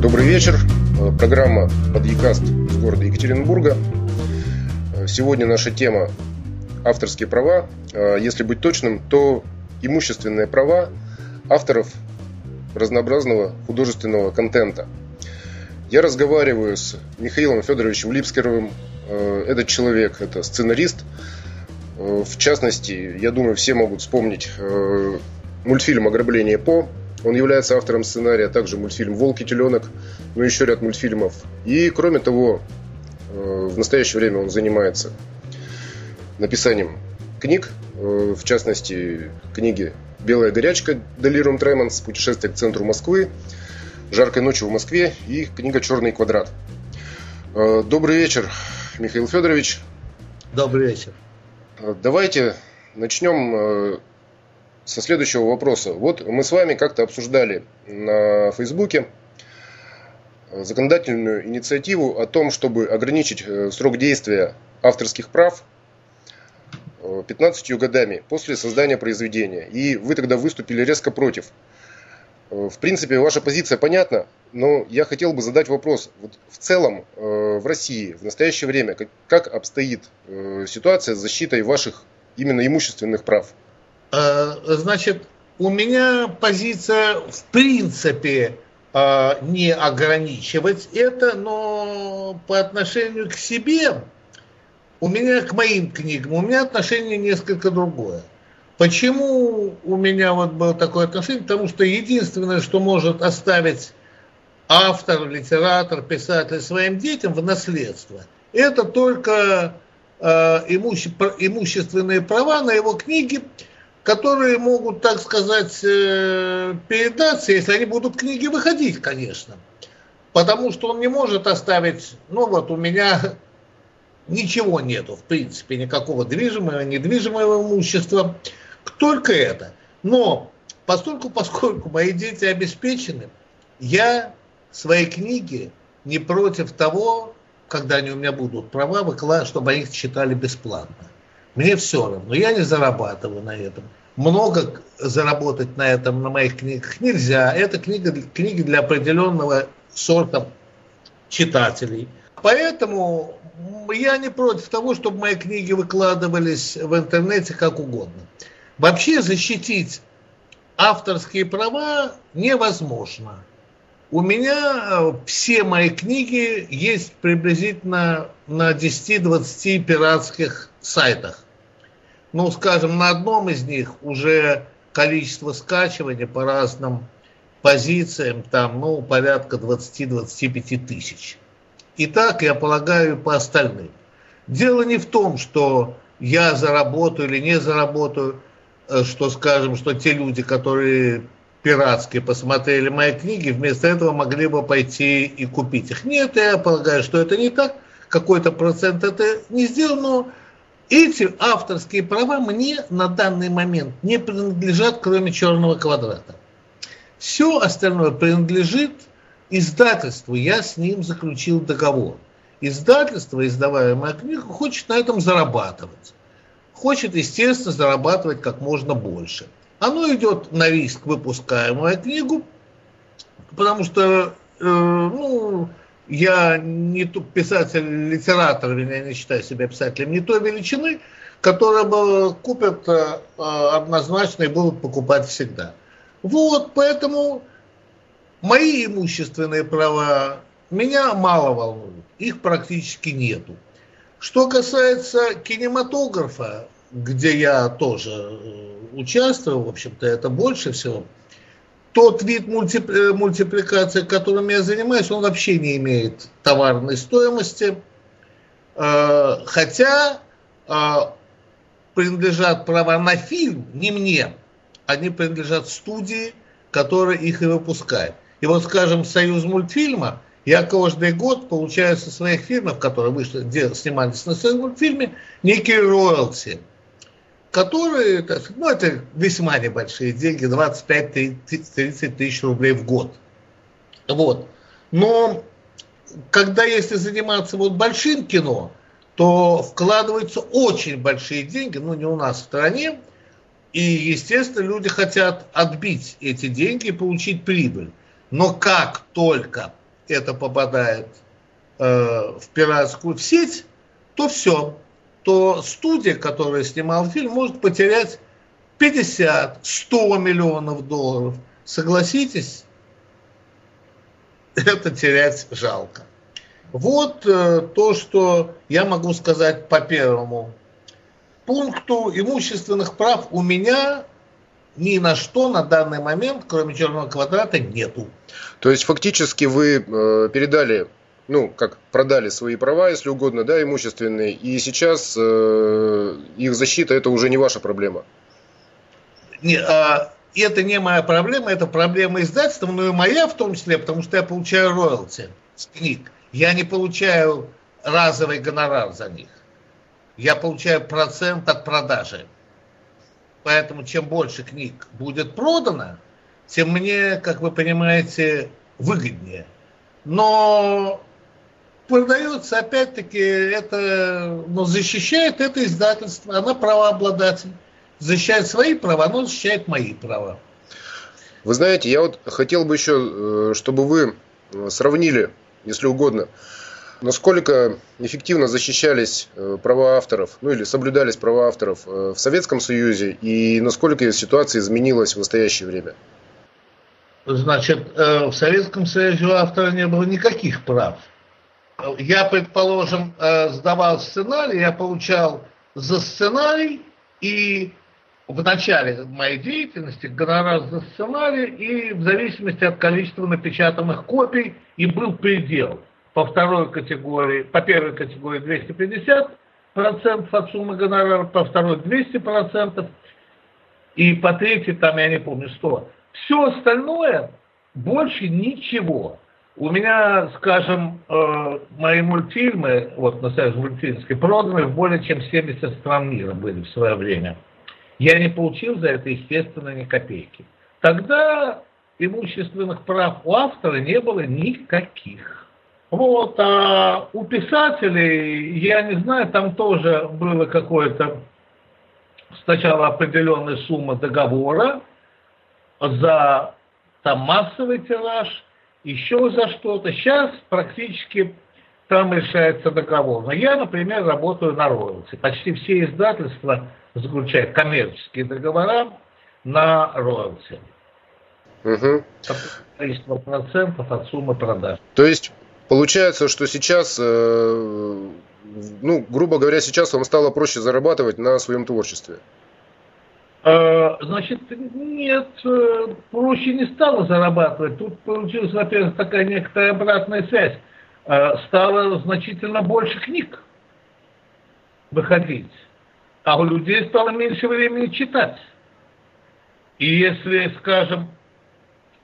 Добрый вечер. Э, программа «Подъекаст» из города Екатеринбурга. Э, сегодня наша тема «Авторские права». Э, если быть точным, то имущественные права авторов разнообразного художественного контента. Я разговариваю с Михаилом Федоровичем Липскеровым. Этот человек, это сценарист. В частности, я думаю, все могут вспомнить мультфильм «Ограбление По», он является автором сценария, а также мультфильм «Волк и теленок», ну и еще ряд мультфильмов. И, кроме того, э, в настоящее время он занимается написанием книг, э, в частности, книги «Белая горячка» Делирум Тремонс, «Путешествие к центру Москвы», «Жаркой ночью в Москве» и книга «Черный квадрат». Э, добрый вечер, Михаил Федорович. Добрый вечер. Давайте начнем со следующего вопроса. Вот мы с вами как-то обсуждали на Фейсбуке законодательную инициативу о том, чтобы ограничить э, срок действия авторских прав 15 э, годами после создания произведения. И вы тогда выступили резко против. Э, в принципе, ваша позиция понятна, но я хотел бы задать вопрос. Вот в целом в России в настоящее время как обстоит ситуация с защитой ваших именно имущественных прав? Э, значит, у меня позиция в принципе э, не ограничивать это, но по отношению к себе, у меня к моим книгам, у меня отношение несколько другое. Почему у меня вот было такое отношение? Потому что единственное, что может оставить автор, литератор, писатель своим детям в наследство, это только э, имуще, имущественные права на его книги, которые могут, так сказать, э, передаться, если они будут книги выходить, конечно. Потому что он не может оставить, ну вот у меня ничего нету, в принципе, никакого движимого, недвижимого имущества, только это. Но поскольку, поскольку мои дети обеспечены, я свои книги не против того, когда они у меня будут права, выкладывать, чтобы они их читали бесплатно. Мне все равно, я не зарабатываю на этом. Много заработать на этом, на моих книгах нельзя. Это книга, книги для определенного сорта читателей. Поэтому я не против того, чтобы мои книги выкладывались в интернете как угодно. Вообще защитить авторские права невозможно. У меня все мои книги есть приблизительно на 10-20 пиратских сайтах ну, скажем, на одном из них уже количество скачивания по разным позициям, там, ну, порядка 20-25 тысяч. И так, я полагаю, по остальным. Дело не в том, что я заработаю или не заработаю, э, что, скажем, что те люди, которые пиратские посмотрели мои книги, вместо этого могли бы пойти и купить их. Нет, я полагаю, что это не так. Какой-то процент это не сделал, но эти авторские права мне на данный момент не принадлежат, кроме черного квадрата. Все остальное принадлежит издательству. Я с ним заключил договор. Издательство, издавая мою книгу, хочет на этом зарабатывать. Хочет, естественно, зарабатывать как можно больше. Оно идет на риск, выпуская мою книгу, потому что э, ну, я не писатель-литератор, я не считаю себя писателем не той величины, которая бы купят э, однозначно и будут покупать всегда. Вот, поэтому мои имущественные права меня мало волнуют, их практически нету. Что касается кинематографа, где я тоже э, участвую, в общем-то, это больше всего – тот вид мульти, мультипликации, которым я занимаюсь, он вообще не имеет товарной стоимости, э, хотя э, принадлежат права на фильм не мне, они принадлежат студии, которая их и выпускает. И вот, скажем, Союз мультфильма, я каждый год получаю со своих фильмов, которые вышли, снимались на Союз мультфильме, некие роялти – которые, ну, это весьма небольшие деньги, 25-30 тысяч рублей в год. Вот. Но когда если заниматься вот большим кино, то вкладываются очень большие деньги, ну не у нас в стране, и, естественно, люди хотят отбить эти деньги и получить прибыль. Но как только это попадает э, в пиратскую сеть, то все. То студия, которая снимала фильм, может потерять 50, 100 миллионов долларов. Согласитесь, это терять жалко. Вот э, то, что я могу сказать по первому пункту имущественных прав у меня ни на что на данный момент, кроме черного квадрата, нету. То есть фактически вы э, передали, ну, как продали свои права, если угодно, да, имущественные, и сейчас э, их защита это уже не ваша проблема. Не, а, это не моя проблема, это проблема издательства, но и моя в том числе, потому что я получаю роялти с книг. Я не получаю разовый гонорар за них. Я получаю процент от продажи. Поэтому чем больше книг будет продано, тем мне, как вы понимаете, выгоднее. Но продается, опять-таки, это, но защищает это издательство, она правообладатель. Защищает свои права, но защищает мои права. Вы знаете, я вот хотел бы еще, э, чтобы вы сравнили, если угодно, Насколько эффективно защищались э, права авторов, ну или соблюдались права авторов э, в Советском Союзе, и насколько ситуация изменилась в настоящее время? Значит, э, в Советском Союзе у автора не было никаких прав. Я, предположим, сдавал сценарий, я получал за сценарий и в начале моей деятельности гонорар за сценарий и в зависимости от количества напечатанных копий и был предел по второй категории, по первой категории 250 процентов от суммы гонорара, по второй 200 процентов, и по третьей, там, я не помню, 100. Все остальное больше ничего. У меня, скажем, э, мои мультфильмы, вот на Союз мультфильмский, проданы в более чем 70 стран мира были в свое время. Я не получил за это, естественно, ни копейки. Тогда имущественных прав у автора не было никаких. Вот, а у писателей, я не знаю, там тоже было какое-то сначала определенная сумма договора за там массовый тираж, еще за что-то. Сейчас практически там решается договор. Но я, например, работаю на роялти. Почти все издательства заключают коммерческие договора на роялти. Угу. Количество процентов от суммы продаж. То есть Получается, что сейчас, э, ну, грубо говоря, сейчас вам стало проще зарабатывать на своем творчестве. Э, значит, нет, э, проще не стало зарабатывать. Тут получилась, во-первых, такая некоторая обратная связь. Стало значительно больше книг выходить, а у людей стало меньше времени читать. И если, скажем,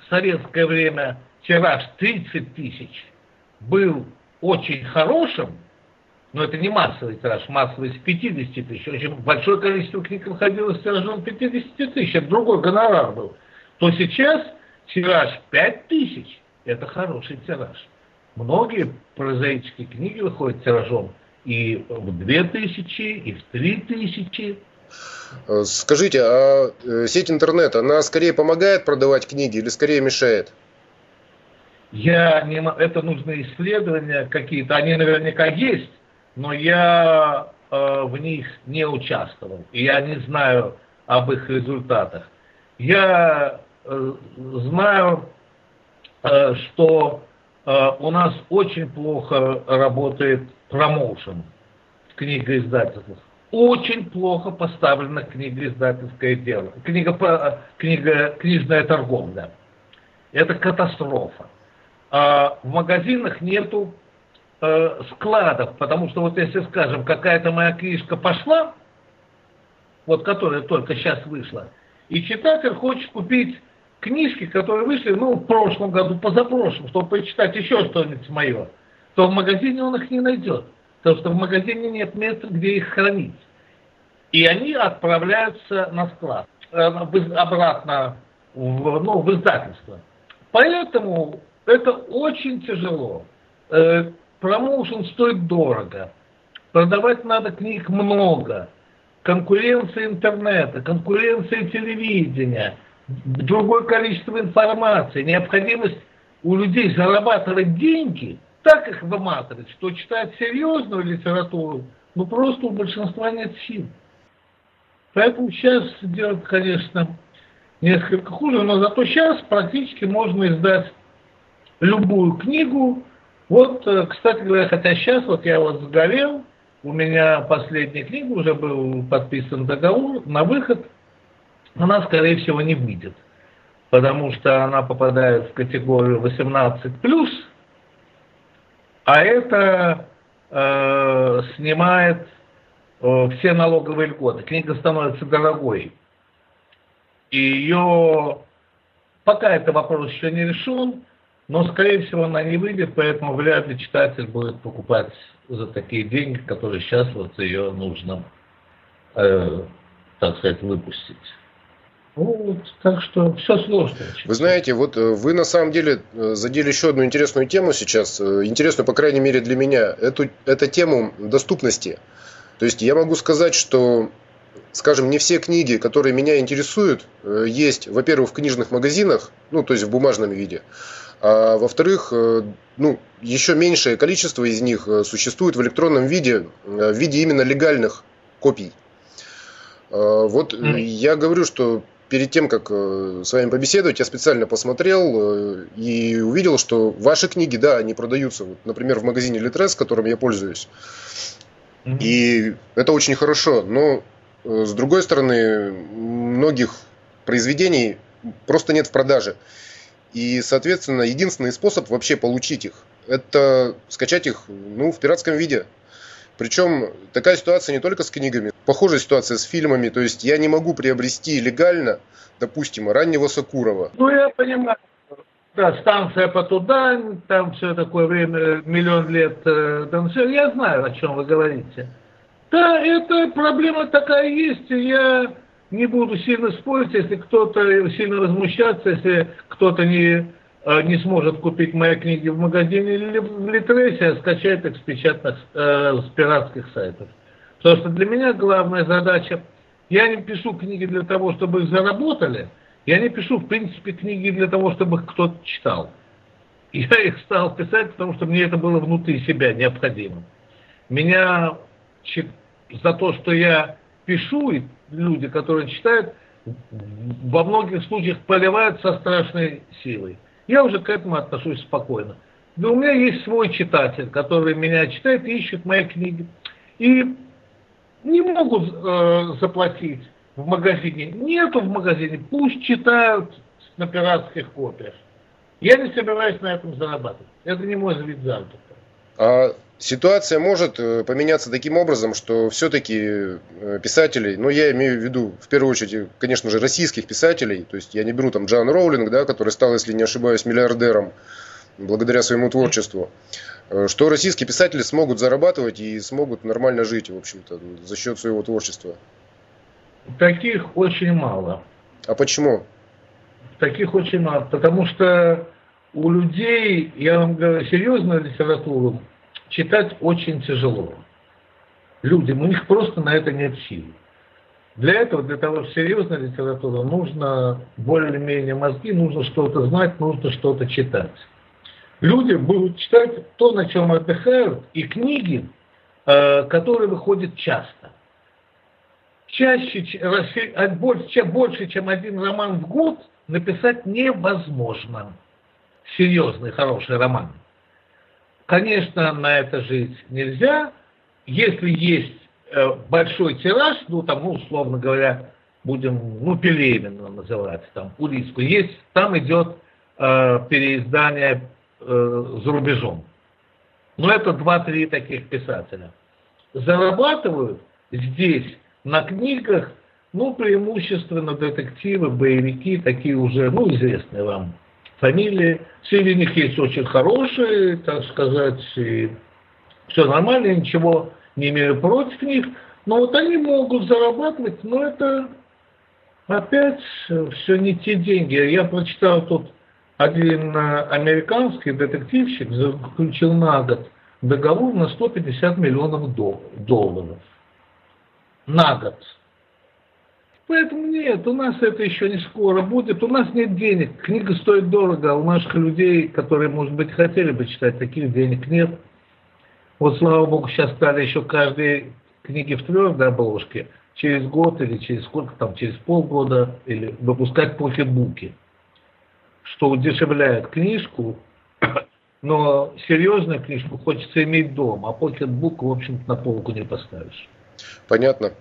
в советское время тираж 30 тысяч – был очень хорошим, но это не массовый тираж, массовый с 50 тысяч, очень большое количество книг выходило с тиражом 50 тысяч, это другой гонорар был, то сейчас тираж 5 тысяч, это хороший тираж. Многие прозаические книги выходят тиражом и в 2 тысячи, и в 3 тысячи. Скажите, а э, сеть интернет, она скорее помогает продавать книги или скорее мешает? Я не, это нужны исследования какие-то, они наверняка есть, но я э, в них не участвовал, и я не знаю об их результатах. Я э, знаю, э, что э, у нас очень плохо работает промоушен в книгоиздательствах. Очень плохо поставлено книгоиздательское дело. Книга, книга, книжная торговля. Это катастрофа а в магазинах нету э, складов, потому что вот если, скажем, какая-то моя книжка пошла, вот которая только сейчас вышла, и читатель хочет купить книжки, которые вышли, ну, в прошлом году, позапрошлом, чтобы почитать еще что-нибудь мое, то в магазине он их не найдет, потому что в магазине нет места, где их хранить. И они отправляются на склад, э, обратно в, ну, в издательство. Поэтому это очень тяжело. Промоушен стоит дорого. Продавать надо книг много. Конкуренция интернета, конкуренция телевидения, другое количество информации, необходимость у людей зарабатывать деньги, так их выматывать, что читать серьезную литературу, ну просто у большинства нет сил. Поэтому сейчас делать, конечно, несколько хуже, но зато сейчас практически можно издать любую книгу. Вот, э, кстати говоря, хотя сейчас вот я вот сгорел, у меня последняя книга, уже был подписан договор на выход, она, скорее всего, не выйдет, потому что она попадает в категорию 18+, а это э, снимает э, все налоговые льготы. Книга становится дорогой. И ее, пока это вопрос еще не решен, но, скорее всего, она не выйдет, поэтому вряд ли читатель будет покупать за такие деньги, которые сейчас вот ее нужно, э, так сказать, выпустить. Вот, так что все сложно. Вы знаете, вот э, вы на самом деле э, задели еще одну интересную тему сейчас, э, интересную, по крайней мере, для меня. Эту, это тему доступности. То есть я могу сказать, что, скажем, не все книги, которые меня интересуют, есть, во-первых, в книжных магазинах, ну, то есть в бумажном виде, а во-вторых, ну, еще меньшее количество из них существует в электронном виде, в виде именно легальных копий. Вот mm. я говорю, что перед тем, как э, с вами побеседовать, я специально посмотрел э, и увидел, что ваши книги, да, они продаются, вот, например, в магазине Литрес, которым я пользуюсь. Mm-hmm. И это очень хорошо. Но, э, с другой стороны, многих произведений просто нет в продаже. И, соответственно, единственный способ вообще получить их, это скачать их ну, в пиратском виде. Причем такая ситуация не только с книгами, похожая ситуация с фильмами. То есть я не могу приобрести легально, допустим, раннего Сакурова. Ну, я понимаю. Да, станция по туда, там все такое время, миллион лет. Э, все, я знаю, о чем вы говорите. Да, это проблема такая есть, я не буду сильно спорить, если кто-то сильно возмущаться, если кто-то не Э, не сможет купить мои книги в магазине или в Литресе, а скачает их с печатных, э, с пиратских сайтов. Потому что для меня главная задача, я не пишу книги для того, чтобы их заработали, я не пишу, в принципе, книги для того, чтобы их кто-то читал. Я их стал писать, потому что мне это было внутри себя необходимо. Меня за то, что я пишу, и люди, которые читают, во многих случаях поливают со страшной силой. Я уже к этому отношусь спокойно. Но у меня есть свой читатель, который меня читает и ищет мои книги. И не могут э, заплатить в магазине. Нету в магазине. Пусть читают на пиратских копиях. Я не собираюсь на этом зарабатывать. Это не мой вид заработка. А ситуация может э, поменяться таким образом, что все-таки э, писателей, ну я имею в виду в первую очередь, конечно же, российских писателей, то есть я не беру там Джан Роулинг, да, который стал, если не ошибаюсь, миллиардером благодаря своему творчеству, э, что российские писатели смогут зарабатывать и смогут нормально жить, в общем-то, за счет своего творчества. Таких очень мало. А почему? Таких очень мало, потому что у людей, я вам говорю, серьезную литературу читать очень тяжело. Людям, у них просто на это нет сил. Для этого, для того, чтобы серьезная литература, нужно более-менее мозги, нужно что-то знать, нужно что-то читать. Люди будут читать то, на чем отдыхают, и книги, э, которые выходят часто. Чаще, больше, больше, чем один роман в год написать невозможно. Серьезный, хороший роман. Конечно, на это жить нельзя. Если есть э, большой тираж, ну там, ну, условно говоря, будем, ну, Пелевина называть, там, Улицкую, есть, там идет э, переиздание э, за рубежом. Но это два-три таких писателя. Зарабатывают здесь на книгах, ну, преимущественно детективы, боевики, такие уже, ну, известные вам фамилии. Среди них есть очень хорошие, так сказать, и все нормально, ничего не имею против них. Но вот они могут зарабатывать, но это опять все не те деньги. Я прочитал тут один американский детективщик заключил на год договор на 150 миллионов долларов. На год. Поэтому нет, у нас это еще не скоро будет. У нас нет денег. Книга стоит дорого, а у наших людей, которые, может быть, хотели бы читать, таких денег нет. Вот, слава богу, сейчас стали еще каждые книги в твердой обложке через год или через сколько там, через полгода, или выпускать покетбуки, что удешевляет книжку, но серьезную книжку хочется иметь дома, а покетбук, в общем-то, на полку не поставишь. Понятно.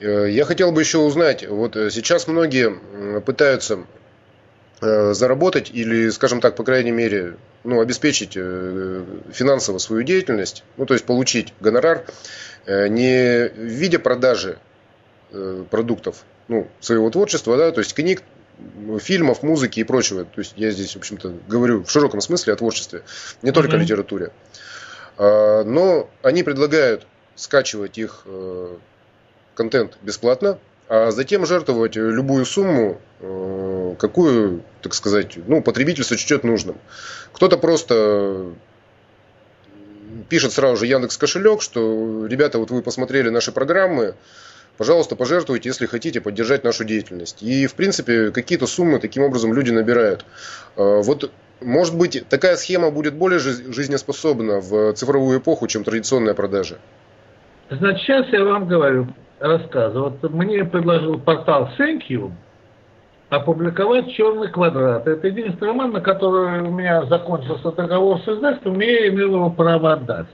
Э, я хотел бы еще узнать, вот э, сейчас многие пытаются э, заработать или, скажем так, по крайней мере, ну, обеспечить финансово свою деятельность, ну, то есть получить гонорар не в виде продажи продуктов, ну, своего творчества, да, то есть книг, фильмов, музыки и прочего. То есть я здесь, в общем-то, говорю в широком смысле о творчестве, не только mm-hmm. литературе. А, но они предлагают скачивать их контент бесплатно, а затем жертвовать любую сумму, э, какую, так сказать, ну, потребитель сочтет нужным. Кто-то просто пишет сразу же Яндекс кошелек, что ребята, вот вы посмотрели наши программы, пожалуйста, пожертвуйте, если хотите поддержать нашу деятельность. И, в принципе, какие-то суммы таким образом люди набирают. Э, вот, может быть, такая схема будет более жизнеспособна в цифровую эпоху, чем традиционная продажа? Значит, сейчас я вам говорю, рассказа. Вот мне предложил портал Thank You опубликовать «Черный квадрат». Это единственный роман, на который у меня закончился договор с издательством, и я имел его право отдать.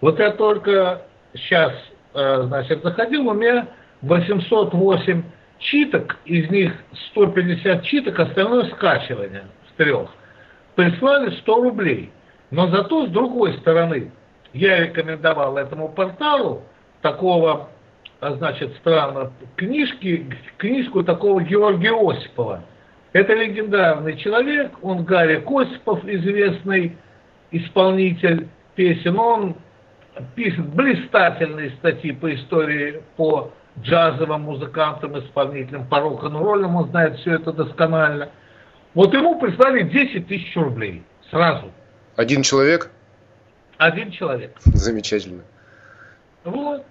Вот я только сейчас, э, значит, заходил, у меня 808 читок, из них 150 читок, остальное скачивание с трех. Прислали 100 рублей. Но зато, с другой стороны, я рекомендовал этому порталу такого значит, странно, книжки, книжку такого Георгия Осипова. Это легендарный человек, он Гарри Осипов, известный исполнитель песен. Он пишет блистательные статьи по истории, по джазовым музыкантам, исполнителям, по рок-н-роллям, он знает все это досконально. Вот ему прислали 10 тысяч рублей сразу. Один человек? Один человек. Замечательно. Вот.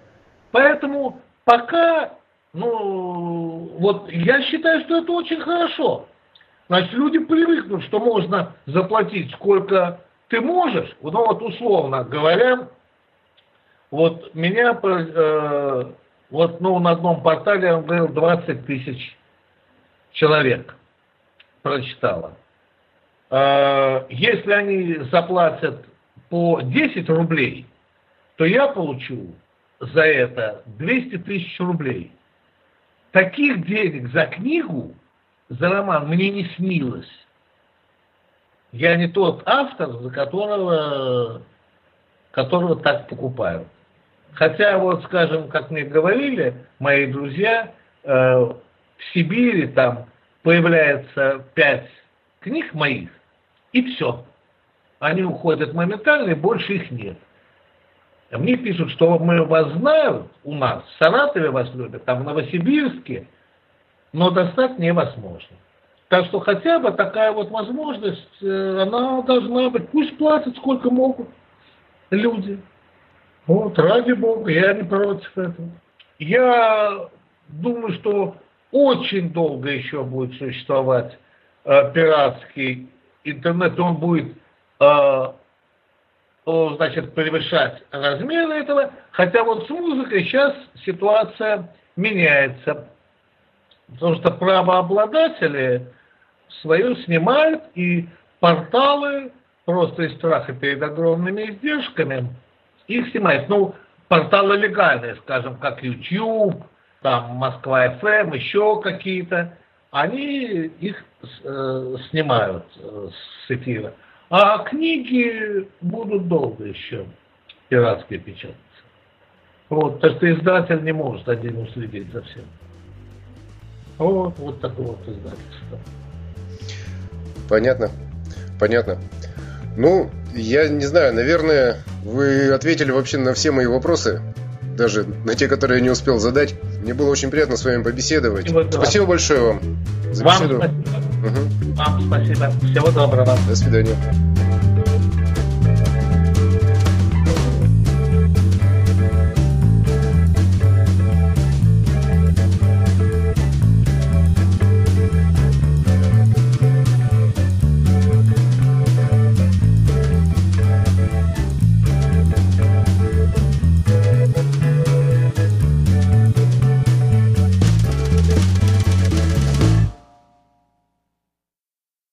Поэтому пока, ну, вот я считаю, что это очень хорошо. Значит, люди привыкнут, что можно заплатить сколько ты можешь. Ну вот условно говоря, вот меня, э, вот ну, на одном портале он говорил 20 тысяч человек прочитало. Э, если они заплатят по 10 рублей, то я получу за это 200 тысяч рублей. Таких денег за книгу, за роман мне не снилось. Я не тот автор, за которого, которого так покупают. Хотя вот, скажем, как мне говорили мои друзья, э, в Сибири там появляется пять книг моих, и все. Они уходят моментально, и больше их нет. Мне пишут, что мы вас знают у нас, в Саратове вас любят, там в Новосибирске, но достать невозможно. Так что хотя бы такая вот возможность, э, она должна быть. Пусть платят сколько могут люди. Вот, ради Бога, я не против этого. Я думаю, что очень долго еще будет существовать э, пиратский интернет, он будет э, значит, превышать размеры этого, хотя вот с музыкой сейчас ситуация меняется, потому что правообладатели свое снимают, и порталы просто из страха перед огромными издержками их снимают. Ну, порталы легальные, скажем, как YouTube, там Москва FM, еще какие-то, они их э, снимают э, с эфира. А книги будут долго еще пиратские печататься. Вот, так что издатель не может один уследить за всем. Вот, вот такое вот издательство. Понятно. Понятно. Ну, я не знаю, наверное, вы ответили вообще на все мои вопросы, даже на те, которые я не успел задать. Мне было очень приятно с вами побеседовать. Спасибо, спасибо большое вам за вам беседу. Спасибо. Угу. Вам спасибо. Всего доброго. До свидания.